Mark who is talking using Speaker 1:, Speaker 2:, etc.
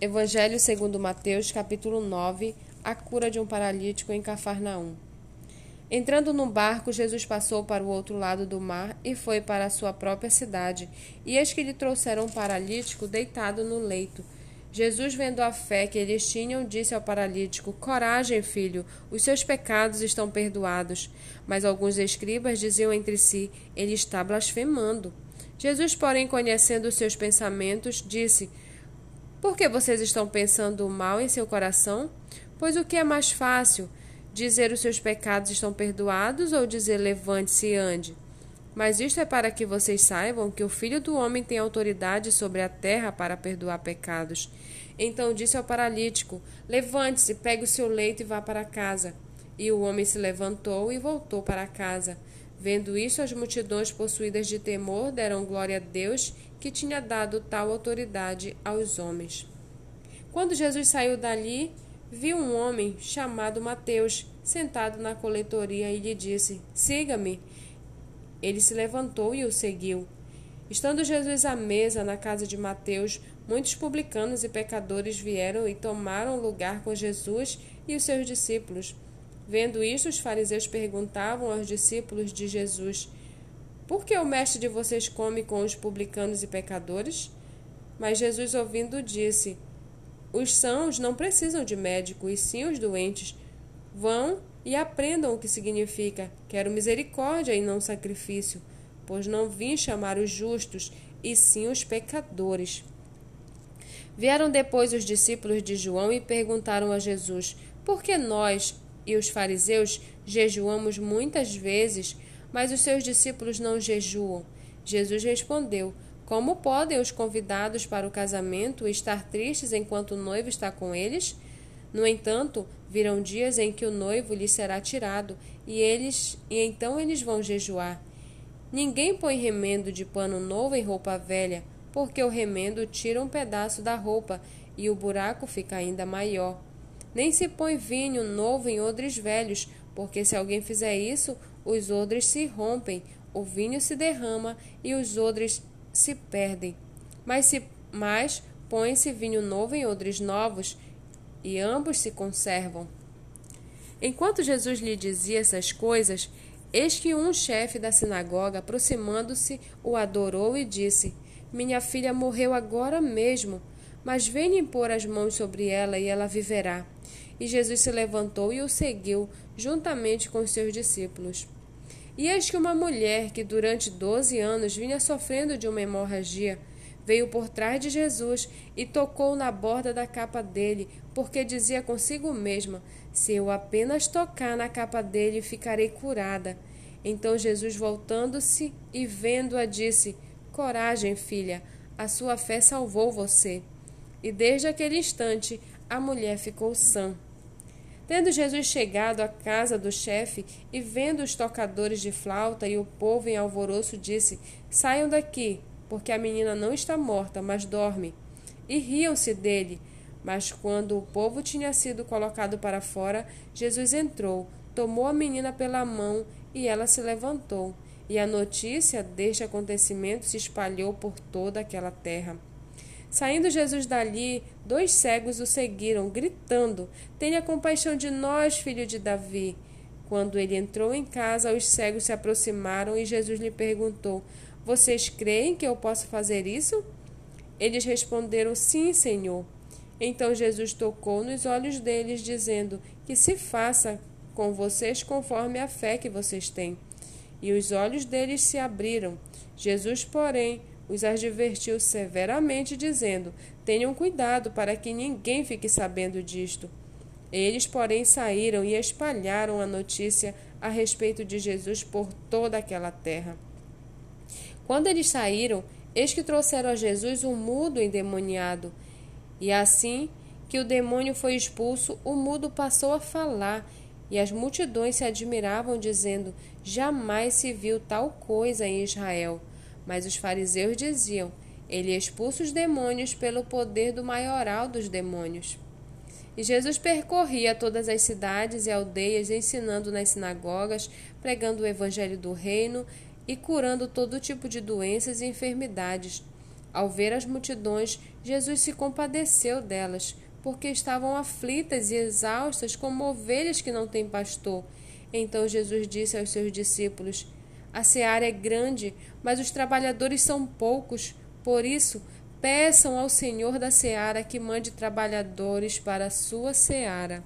Speaker 1: Evangelho segundo Mateus, capítulo 9, a cura de um paralítico em Cafarnaum. Entrando no barco, Jesus passou para o outro lado do mar e foi para a sua própria cidade. E eis que lhe trouxeram um paralítico deitado no leito. Jesus, vendo a fé que eles tinham, disse ao paralítico: Coragem, filho, os seus pecados estão perdoados. Mas alguns escribas diziam entre si: Ele está blasfemando. Jesus, porém, conhecendo os seus pensamentos, disse: Por que vocês estão pensando mal em seu coração? Pois o que é mais fácil, dizer os seus pecados estão perdoados ou dizer levante-se e ande? Mas isto é para que vocês saibam que o Filho do Homem tem autoridade sobre a terra para perdoar pecados. Então disse ao paralítico: Levante-se, pegue o seu leito e vá para casa. E o homem se levantou e voltou para casa. Vendo isto, as multidões possuídas de temor deram glória a Deus que tinha dado tal autoridade aos homens. Quando Jesus saiu dali, viu um homem chamado Mateus sentado na coletoria e lhe disse: Siga-me. Ele se levantou e o seguiu. Estando Jesus à mesa na casa de Mateus, muitos publicanos e pecadores vieram e tomaram lugar com Jesus e os seus discípulos. Vendo isto, os fariseus perguntavam aos discípulos de Jesus: Por que o mestre de vocês come com os publicanos e pecadores? Mas Jesus, ouvindo, disse: Os sãos não precisam de médico, e sim os doentes. Vão e aprendam o que significa: Quero misericórdia e não sacrifício, pois não vim chamar os justos, e sim os pecadores. Vieram depois os discípulos de João e perguntaram a Jesus: Por que nós, e os fariseus jejuamos muitas vezes, mas os seus discípulos não jejuam. Jesus respondeu: Como podem os convidados para o casamento estar tristes enquanto o noivo está com eles? No entanto, virão dias em que o noivo lhes será tirado, e eles e então eles vão jejuar. Ninguém põe remendo de pano novo em roupa velha, porque o remendo tira um pedaço da roupa e o buraco fica ainda maior. Nem se põe vinho novo em odres velhos, porque se alguém fizer isso, os odres se rompem, o vinho se derrama e os odres se perdem. Mas se mais põe-se vinho novo em odres novos, e ambos se conservam. Enquanto Jesus lhe dizia essas coisas, eis que um chefe da sinagoga, aproximando-se, o adorou e disse: Minha filha morreu agora mesmo, mas venha impor as mãos sobre ela e ela viverá. E Jesus se levantou e o seguiu, juntamente com seus discípulos. E eis que uma mulher que durante doze anos vinha sofrendo de uma hemorragia, veio por trás de Jesus e tocou na borda da capa dele, porque dizia consigo mesma: Se eu apenas tocar na capa dele, ficarei curada. Então Jesus, voltando-se e vendo-a, disse: Coragem, filha, a sua fé salvou você. E desde aquele instante a mulher ficou sã. Tendo Jesus chegado à casa do chefe e vendo os tocadores de flauta e o povo em alvoroço, disse: Saiam daqui, porque a menina não está morta, mas dorme. E riam-se dele. Mas quando o povo tinha sido colocado para fora, Jesus entrou, tomou a menina pela mão e ela se levantou. E a notícia deste acontecimento se espalhou por toda aquela terra. Saindo Jesus dali, dois cegos o seguiram, gritando: Tenha compaixão de nós, filho de Davi. Quando ele entrou em casa, os cegos se aproximaram e Jesus lhe perguntou: Vocês creem que eu posso fazer isso? Eles responderam: Sim, Senhor. Então Jesus tocou nos olhos deles, dizendo: Que se faça com vocês conforme a fé que vocês têm. E os olhos deles se abriram. Jesus, porém, os advertiu severamente, dizendo: Tenham cuidado para que ninguém fique sabendo disto. Eles, porém, saíram e espalharam a notícia a respeito de Jesus por toda aquela terra. Quando eles saíram, eis que trouxeram a Jesus um mudo endemoniado. E assim que o demônio foi expulso, o mudo passou a falar, e as multidões se admiravam, dizendo: Jamais se viu tal coisa em Israel. Mas os fariseus diziam: Ele expulsa os demônios pelo poder do maioral dos demônios. E Jesus percorria todas as cidades e aldeias, ensinando nas sinagogas, pregando o evangelho do reino e curando todo tipo de doenças e enfermidades. Ao ver as multidões, Jesus se compadeceu delas, porque estavam aflitas e exaustas como ovelhas que não têm pastor. Então Jesus disse aos seus discípulos: A seara é grande, mas os trabalhadores são poucos. Por isso, peçam ao Senhor da seara que mande trabalhadores para a sua seara.